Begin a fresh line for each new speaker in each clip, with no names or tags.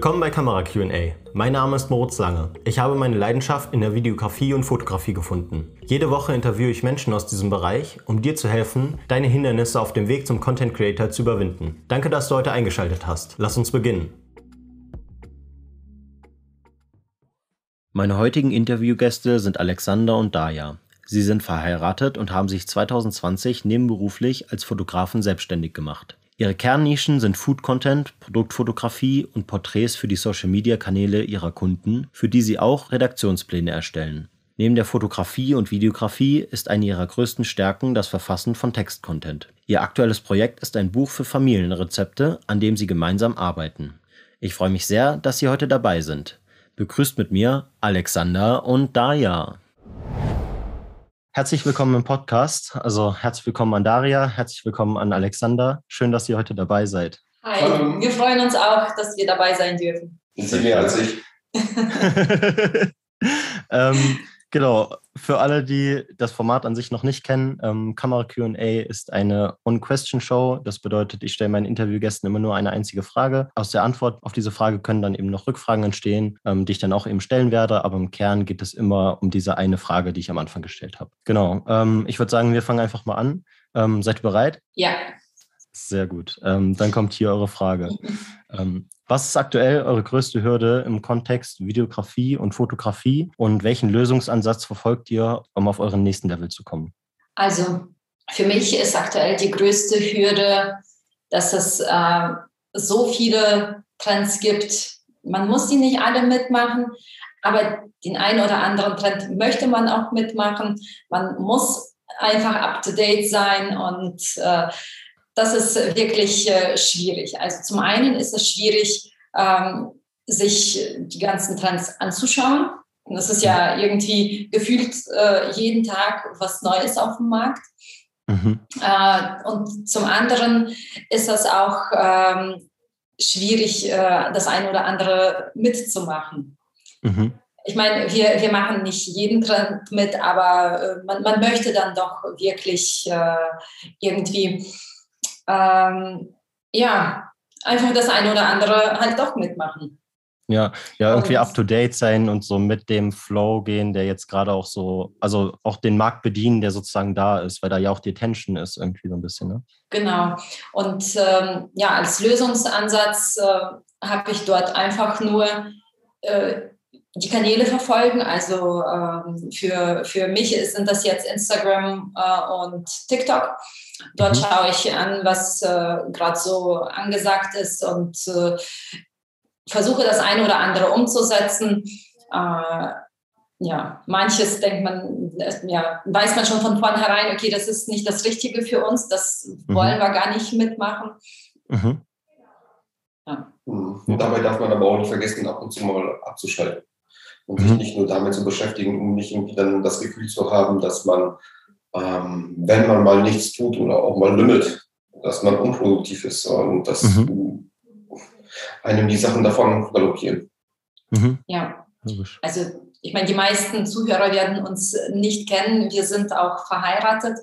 Willkommen bei Kamera QA. Mein Name ist Moritz Lange. Ich habe meine Leidenschaft in der Videografie und Fotografie gefunden. Jede Woche interviewe ich Menschen aus diesem Bereich, um dir zu helfen, deine Hindernisse auf dem Weg zum Content Creator zu überwinden. Danke, dass du heute eingeschaltet hast. Lass uns beginnen. Meine heutigen Interviewgäste sind Alexander und Daya. Sie sind verheiratet und haben sich 2020 nebenberuflich als Fotografen selbstständig gemacht. Ihre Kernnischen sind Food Content, Produktfotografie und Porträts für die Social-Media-Kanäle ihrer Kunden, für die sie auch Redaktionspläne erstellen. Neben der Fotografie und Videografie ist eine ihrer größten Stärken das Verfassen von Text-Content. Ihr aktuelles Projekt ist ein Buch für Familienrezepte, an dem sie gemeinsam arbeiten. Ich freue mich sehr, dass Sie heute dabei sind. Begrüßt mit mir Alexander und Daya. Herzlich willkommen im Podcast. Also herzlich willkommen an Daria, herzlich willkommen an Alexander. Schön, dass ihr heute dabei seid.
Hi, Hallo. wir freuen uns auch, dass wir dabei sein dürfen.
Sie mehr als ich.
ähm, Genau, für alle, die das Format an sich noch nicht kennen, ähm, Kamera QA ist eine One-Question-Show. Das bedeutet, ich stelle meinen Interviewgästen immer nur eine einzige Frage. Aus der Antwort auf diese Frage können dann eben noch Rückfragen entstehen, ähm, die ich dann auch eben stellen werde. Aber im Kern geht es immer um diese eine Frage, die ich am Anfang gestellt habe. Genau, ähm, ich würde sagen, wir fangen einfach mal an. Ähm, seid ihr bereit?
Ja.
Sehr gut. Ähm, dann kommt hier eure Frage. Was ist aktuell eure größte Hürde im Kontext Videografie und Fotografie und welchen Lösungsansatz verfolgt ihr, um auf euren nächsten Level zu kommen?
Also für mich ist aktuell die größte Hürde, dass es äh, so viele Trends gibt. Man muss die nicht alle mitmachen, aber den einen oder anderen Trend möchte man auch mitmachen. Man muss einfach up-to-date sein und äh, das ist wirklich äh, schwierig. Also zum einen ist es schwierig, ähm, sich die ganzen Trends anzuschauen. Und das ist ja irgendwie gefühlt äh, jeden Tag was Neues auf dem Markt. Mhm. Äh, und zum anderen ist es auch ähm, schwierig, äh, das eine oder andere mitzumachen. Mhm. Ich meine, wir, wir machen nicht jeden Trend mit, aber äh, man, man möchte dann doch wirklich äh, irgendwie ähm, ja, einfach das eine oder andere halt doch mitmachen.
Ja, ja, irgendwie up to date sein und so mit dem Flow gehen, der jetzt gerade auch so, also auch den Markt bedienen, der sozusagen da ist, weil da ja auch die Attention ist, irgendwie so ein bisschen. Ne?
Genau. Und ähm, ja, als Lösungsansatz äh, habe ich dort einfach nur äh, die Kanäle verfolgen. Also ähm, für, für mich sind das jetzt Instagram äh, und TikTok. Dort mhm. schaue ich an, was äh, gerade so angesagt ist und äh, versuche das eine oder andere umzusetzen. Äh, ja, manches denkt man, ja, weiß man schon von vornherein, okay, das ist nicht das Richtige für uns, das mhm. wollen wir gar nicht mitmachen. Mhm.
Ja. Mhm. Und dabei darf man aber auch nicht vergessen, ab und zu mal abzuschalten und sich mhm. nicht nur damit zu beschäftigen, um nicht irgendwie dann das Gefühl zu haben, dass man ähm, wenn man mal nichts tut oder auch mal lümmelt, dass man unproduktiv ist und dass mhm. einem die Sachen davon galoppieren.
Mhm. Ja, also ich meine, die meisten Zuhörer werden uns nicht kennen. Wir sind auch verheiratet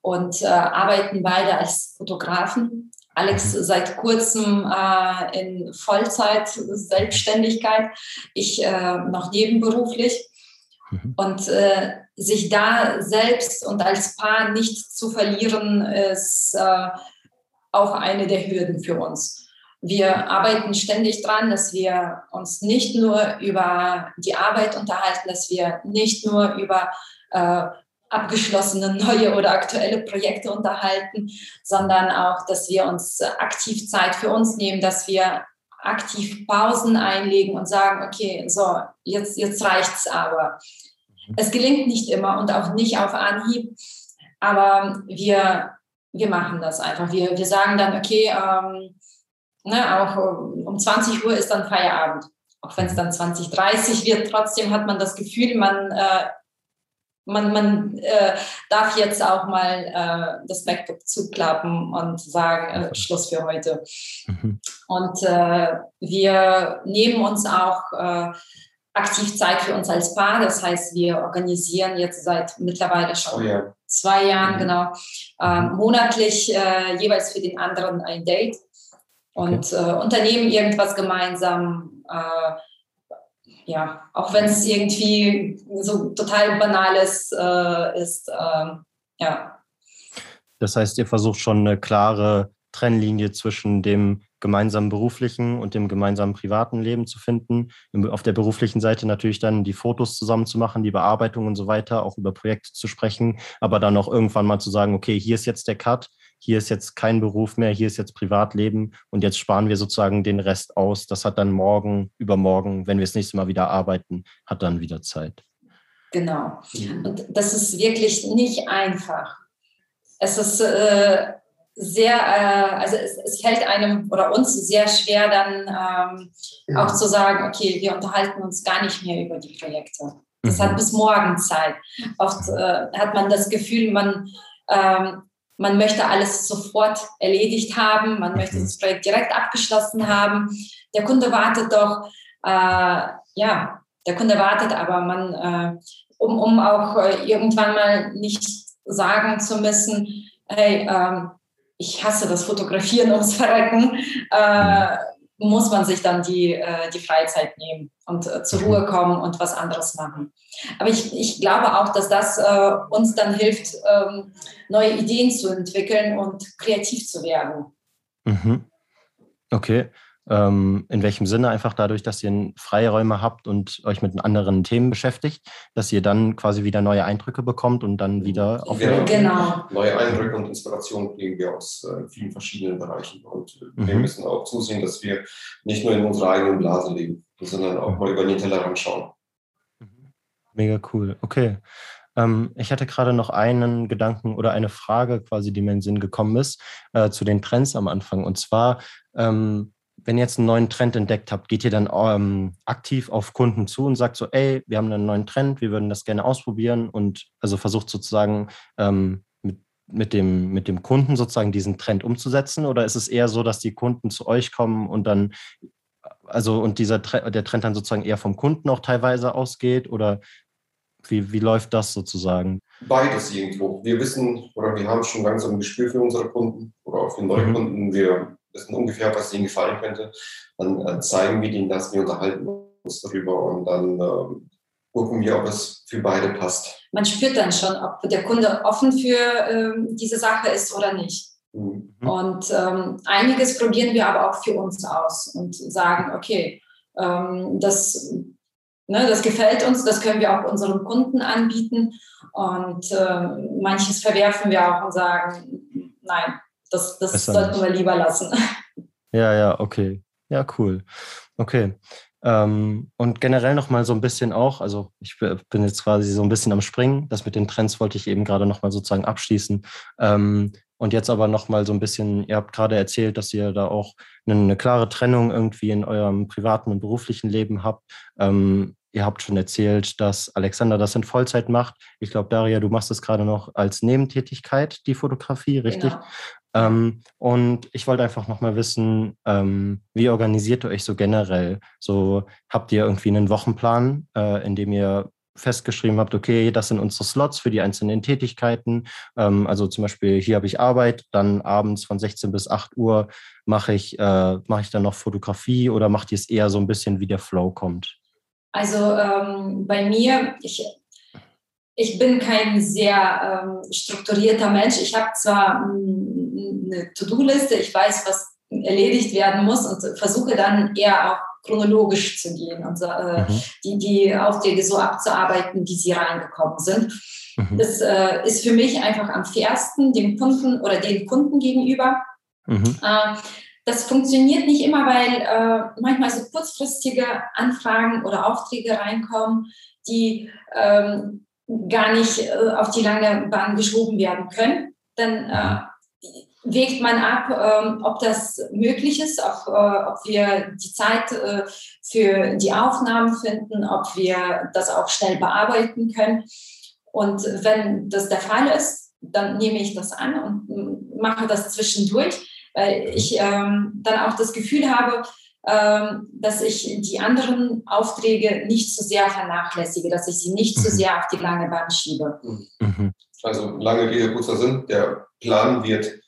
und äh, arbeiten beide als Fotografen. Alex mhm. seit kurzem äh, in Vollzeit Selbstständigkeit, ich äh, noch nebenberuflich. Mhm. Und äh, sich da selbst und als Paar nicht zu verlieren, ist äh, auch eine der Hürden für uns. Wir arbeiten ständig dran, dass wir uns nicht nur über die Arbeit unterhalten, dass wir nicht nur über äh, abgeschlossene neue oder aktuelle Projekte unterhalten, sondern auch, dass wir uns aktiv Zeit für uns nehmen, dass wir aktiv Pausen einlegen und sagen, okay, so, jetzt, jetzt reicht's aber. Es gelingt nicht immer und auch nicht auf Anhieb, aber wir, wir machen das einfach. Wir, wir sagen dann, okay, ähm, ne, auch um 20 Uhr ist dann Feierabend. Auch wenn es dann 20, 30 wird, trotzdem hat man das Gefühl, man, äh, man, man äh, darf jetzt auch mal äh, das MacBook zuklappen und sagen, äh, Schluss für heute. Mhm. Und äh, wir nehmen uns auch äh, aktiv Zeit für uns als Paar. Das heißt, wir organisieren jetzt seit mittlerweile schon oh ja. zwei Jahren, mhm. genau, ähm, monatlich äh, jeweils für den anderen ein Date und okay. unternehmen irgendwas gemeinsam. Ja, auch wenn es irgendwie so total banales äh, ist. Äh, ja.
Das heißt, ihr versucht schon eine klare Trennlinie zwischen dem gemeinsamen beruflichen und dem gemeinsamen privaten Leben zu finden. Auf der beruflichen Seite natürlich dann die Fotos zusammen zu machen, die Bearbeitung und so weiter, auch über Projekte zu sprechen, aber dann auch irgendwann mal zu sagen, okay, hier ist jetzt der Cut, hier ist jetzt kein Beruf mehr, hier ist jetzt Privatleben und jetzt sparen wir sozusagen den Rest aus. Das hat dann morgen, übermorgen, wenn wir das nächste Mal wieder arbeiten, hat dann wieder Zeit.
Genau. Und das ist wirklich nicht einfach. Es ist äh, sehr, äh, also es, es, hält einem oder uns sehr schwer, dann ähm, ja. auch zu sagen, okay, wir unterhalten uns gar nicht mehr über die Projekte. Das mhm. hat bis morgen Zeit. Oft äh, hat man das Gefühl, man, ähm, man möchte alles sofort erledigt haben, man möchte mhm. das Projekt direkt abgeschlossen haben. Der Kunde wartet doch, äh, ja, der Kunde wartet, aber man, äh, um, um auch äh, irgendwann mal nicht sagen zu müssen, hey, ähm, ich hasse das Fotografieren ums Verrecken, äh, muss man sich dann die, äh, die Freizeit nehmen und äh, zur Ruhe kommen und was anderes machen. Aber ich, ich glaube auch, dass das äh, uns dann hilft, ähm, neue Ideen zu entwickeln und kreativ zu werden.
Mhm. Okay. Ähm, in welchem Sinne einfach dadurch, dass ihr Freiräume habt und euch mit anderen Themen beschäftigt, dass ihr dann quasi wieder neue Eindrücke bekommt und dann wieder
auf genau. genau. neue Eindrücke und Inspirationen kriegen wir aus äh, vielen verschiedenen Bereichen und äh, mhm. wir müssen auch zusehen, dass wir nicht nur in unserer eigenen Blase leben, sondern auch mal über den Tellerrand schauen.
Mhm. Mega cool. Okay. Ähm, ich hatte gerade noch einen Gedanken oder eine Frage quasi, die mir in den Sinn gekommen ist, äh, zu den Trends am Anfang. Und zwar, ähm, wenn ihr jetzt einen neuen Trend entdeckt habt, geht ihr dann ähm, aktiv auf Kunden zu und sagt so, ey, wir haben einen neuen Trend, wir würden das gerne ausprobieren und also versucht sozusagen ähm, mit, mit, dem, mit dem Kunden sozusagen diesen Trend umzusetzen? Oder ist es eher so, dass die Kunden zu euch kommen und dann, also und dieser der Trend dann sozusagen eher vom Kunden auch teilweise ausgeht? Oder wie, wie läuft das sozusagen?
Beides irgendwo. Wir wissen oder wir haben schon langsam ein Gespür für unsere Kunden oder auch für neue mhm. Kunden. Wir wissen ungefähr, was ihnen gefallen könnte. Dann äh, zeigen wir ihnen das, wir unterhalten uns darüber und dann äh, gucken wir, ob es für beide passt.
Man spürt dann schon, ob der Kunde offen für ähm, diese Sache ist oder nicht. Mhm. Und ähm, einiges probieren wir aber auch für uns aus und sagen, okay, ähm, das, ne, das gefällt uns, das können wir auch unseren Kunden anbieten. Und äh, manches verwerfen wir auch und sagen, nein, das, das sollten wir lieber lassen.
Ja, ja, okay. Ja, cool. Okay. Ähm, und generell nochmal so ein bisschen auch, also ich bin jetzt quasi so ein bisschen am Springen. Das mit den Trends wollte ich eben gerade nochmal sozusagen abschließen. Ähm, und jetzt aber nochmal so ein bisschen, ihr habt gerade erzählt, dass ihr da auch eine, eine, klare Trennung irgendwie in eurem privaten und beruflichen Leben habt. Ähm, ihr habt schon erzählt, dass Alexander das in Vollzeit macht. Ich glaube, Daria, du machst das gerade noch als Nebentätigkeit, die Fotografie, richtig? Ähm, und ich wollte einfach nochmal wissen, ähm, wie organisiert ihr euch so generell? So habt ihr irgendwie einen Wochenplan, äh, in dem ihr festgeschrieben habt, okay, das sind unsere Slots für die einzelnen Tätigkeiten. Ähm, also zum Beispiel hier habe ich Arbeit, dann abends von 16 bis 8 Uhr mache ich, äh, mache ich dann noch Fotografie oder macht ihr es eher so ein bisschen, wie der Flow kommt?
Also ähm, bei mir, ich ich bin kein sehr ähm, strukturierter Mensch. Ich habe zwar mm, eine To-Do-Liste, ich weiß, was erledigt werden muss und versuche dann eher auch chronologisch zu gehen und äh, mhm. die, die Aufträge so abzuarbeiten, wie sie reingekommen sind. Mhm. Das äh, ist für mich einfach am fairsten dem Kunden oder den Kunden gegenüber. Mhm. Äh, das funktioniert nicht immer, weil äh, manchmal so kurzfristige Anfragen oder Aufträge reinkommen, die ähm, gar nicht äh, auf die lange Bahn geschoben werden können. Dann äh, wägt man ab, äh, ob das möglich ist, ob, äh, ob wir die Zeit äh, für die Aufnahmen finden, ob wir das auch schnell bearbeiten können. Und wenn das der Fall ist, dann nehme ich das an und mache das zwischendurch, weil ich ähm, dann auch das Gefühl habe, ähm, dass ich die anderen Aufträge nicht zu sehr vernachlässige, dass ich sie nicht zu mhm. sehr auf die lange Bahn schiebe.
Mhm. Also lange Rede, kurzer Sinn, der Plan wird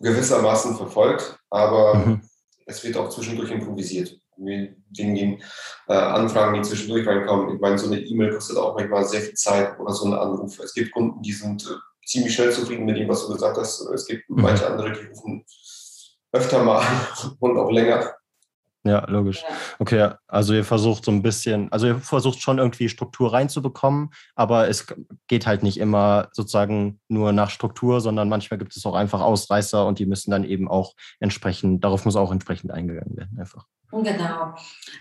gewissermaßen verfolgt, aber mhm. es wird auch zwischendurch improvisiert. wegen den äh, Anfragen, die zwischendurch reinkommen. Ich meine, so eine E-Mail kostet auch manchmal sehr viel Zeit oder so ein Anruf. Es gibt Kunden, die sind äh, ziemlich schnell zufrieden mit dem, was du gesagt hast. Es gibt mhm. manche andere, die rufen öfter mal an und auch länger.
Ja, logisch. Okay, also ihr versucht so ein bisschen, also ihr versucht schon irgendwie Struktur reinzubekommen, aber es geht halt nicht immer sozusagen nur nach Struktur, sondern manchmal gibt es auch einfach Ausreißer und die müssen dann eben auch entsprechend, darauf muss auch entsprechend eingegangen werden, einfach.
Genau.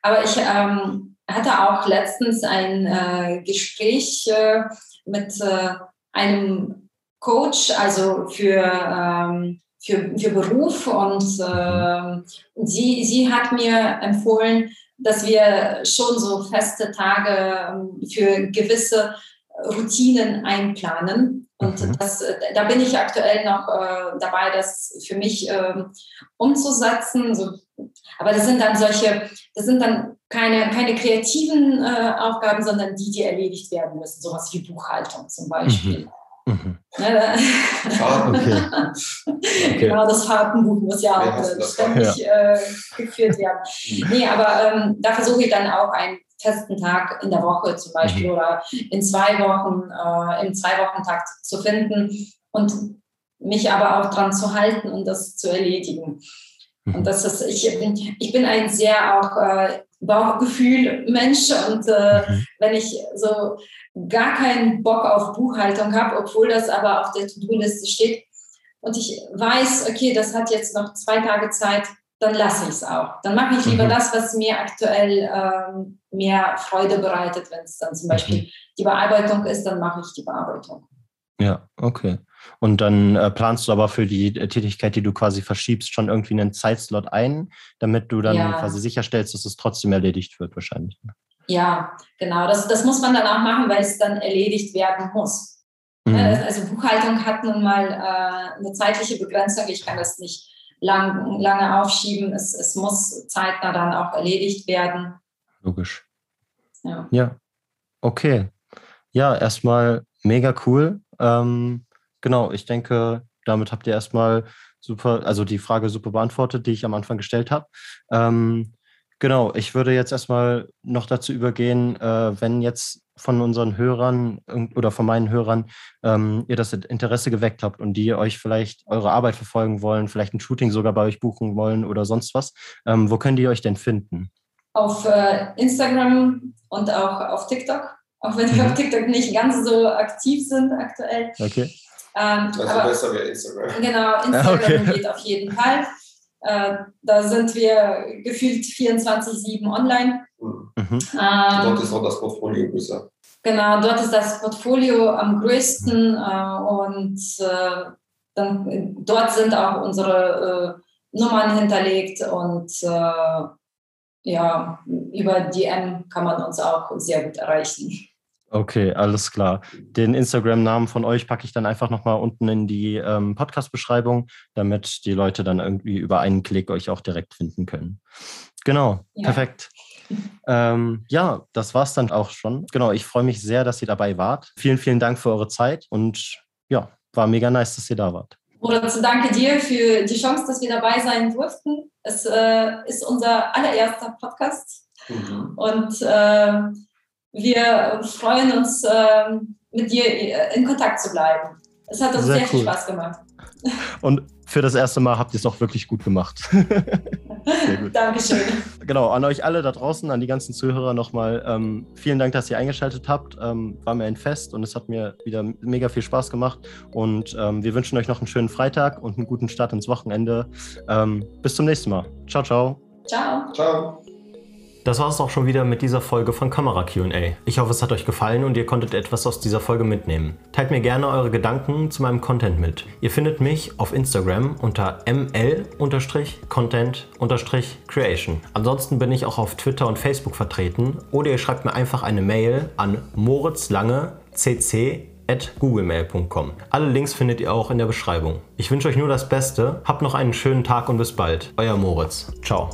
Aber ich ähm, hatte auch letztens ein äh, Gespräch äh, mit äh, einem Coach, also für ähm, für, für Beruf und äh, sie, sie hat mir empfohlen, dass wir schon so feste Tage ähm, für gewisse Routinen einplanen. Und mhm. das, da bin ich aktuell noch äh, dabei, das für mich äh, umzusetzen. So, aber das sind dann solche, das sind dann keine, keine kreativen äh, Aufgaben, sondern die, die erledigt werden müssen. Sowas wie Buchhaltung zum Beispiel. Mhm. Mhm. okay. okay. Genau, das Fahrtenbuch muss ja auch äh, ständig ja. äh, geführt werden. Mhm. nee, aber ähm, da versuche ich dann auch einen festen Tag in der Woche zum Beispiel mhm. oder in zwei Wochen, äh, im Zwei-Wochen-Takt zu finden und mich aber auch dran zu halten und das zu erledigen. Mhm. Und das ist, ich, ich bin ein sehr auch äh, Bauchgefühl Mensch und äh, mhm. wenn ich so gar keinen Bock auf Buchhaltung habe, obwohl das aber auf der To-Do-Liste steht und ich weiß, okay, das hat jetzt noch zwei Tage Zeit, dann lasse ich es auch. Dann mache ich lieber mhm. das, was mir aktuell ähm, mehr Freude bereitet. Wenn es dann zum Beispiel mhm. die Bearbeitung ist, dann mache ich die Bearbeitung.
Ja, okay. Und dann äh, planst du aber für die äh, Tätigkeit, die du quasi verschiebst, schon irgendwie einen Zeitslot ein, damit du dann ja. quasi sicherstellst, dass es trotzdem erledigt wird, wahrscheinlich. Ne?
Ja, genau. Das, das muss man dann auch machen, weil es dann erledigt werden muss. Mhm. Äh, also Buchhaltung hat nun mal äh, eine zeitliche Begrenzung. Ich kann das nicht lang, lange aufschieben. Es, es muss zeitnah dann auch erledigt werden.
Logisch. Ja. ja. Okay. Ja, erstmal mega cool. Ähm, genau, ich denke, damit habt ihr erstmal super, also die Frage super beantwortet, die ich am Anfang gestellt habe. Ähm, genau, ich würde jetzt erstmal noch dazu übergehen, äh, wenn jetzt von unseren Hörern oder von meinen Hörern ähm, ihr das Interesse geweckt habt und die euch vielleicht eure Arbeit verfolgen wollen, vielleicht ein Shooting sogar bei euch buchen wollen oder sonst was, ähm, wo können die euch denn finden?
Auf äh, Instagram und auch auf TikTok auch wenn wir mhm. auf TikTok nicht ganz so aktiv sind aktuell.
Okay.
Ähm, also aber, besser wäre Instagram.
Genau, Instagram okay. geht auf jeden Fall. Äh, da sind wir gefühlt 24-7 online. Mhm.
Ähm, dort ist auch das Portfolio größer.
Genau, dort ist das Portfolio am größten mhm. äh, und äh, dann, dort sind auch unsere äh, Nummern hinterlegt und äh, ja, über DM kann man uns auch sehr gut erreichen.
Okay, alles klar. Den Instagram-Namen von euch packe ich dann einfach nochmal unten in die ähm, Podcast-Beschreibung, damit die Leute dann irgendwie über einen Klick euch auch direkt finden können. Genau, ja. perfekt. Ähm, ja, das war's dann auch schon. Genau, ich freue mich sehr, dass ihr dabei wart. Vielen, vielen Dank für eure Zeit und ja, war mega nice, dass ihr da wart.
Moritz, danke dir für die Chance, dass wir dabei sein durften. Es äh, ist unser allererster Podcast mhm. und äh, wir freuen uns, äh, mit dir in Kontakt zu bleiben. Es hat uns sehr, sehr cool. viel Spaß gemacht.
Und für das erste Mal habt ihr es auch wirklich gut gemacht.
Sehr gut. Dankeschön.
Genau, an euch alle da draußen, an die ganzen Zuhörer nochmal ähm, vielen Dank, dass ihr eingeschaltet habt. Ähm, war mir ein Fest und es hat mir wieder mega viel Spaß gemacht. Und ähm, wir wünschen euch noch einen schönen Freitag und einen guten Start ins Wochenende. Ähm, bis zum nächsten Mal. Ciao, ciao.
Ciao.
Ciao.
Das war es auch schon wieder mit dieser Folge von Kamera QA. Ich hoffe, es hat euch gefallen und ihr konntet etwas aus dieser Folge mitnehmen. Teilt mir gerne eure Gedanken zu meinem Content mit. Ihr findet mich auf Instagram unter ml-content-creation. Ansonsten bin ich auch auf Twitter und Facebook vertreten oder ihr schreibt mir einfach eine Mail an moritzlange.cc at googlemail.com. Alle Links findet ihr auch in der Beschreibung. Ich wünsche euch nur das Beste, habt noch einen schönen Tag und bis bald. Euer Moritz. Ciao.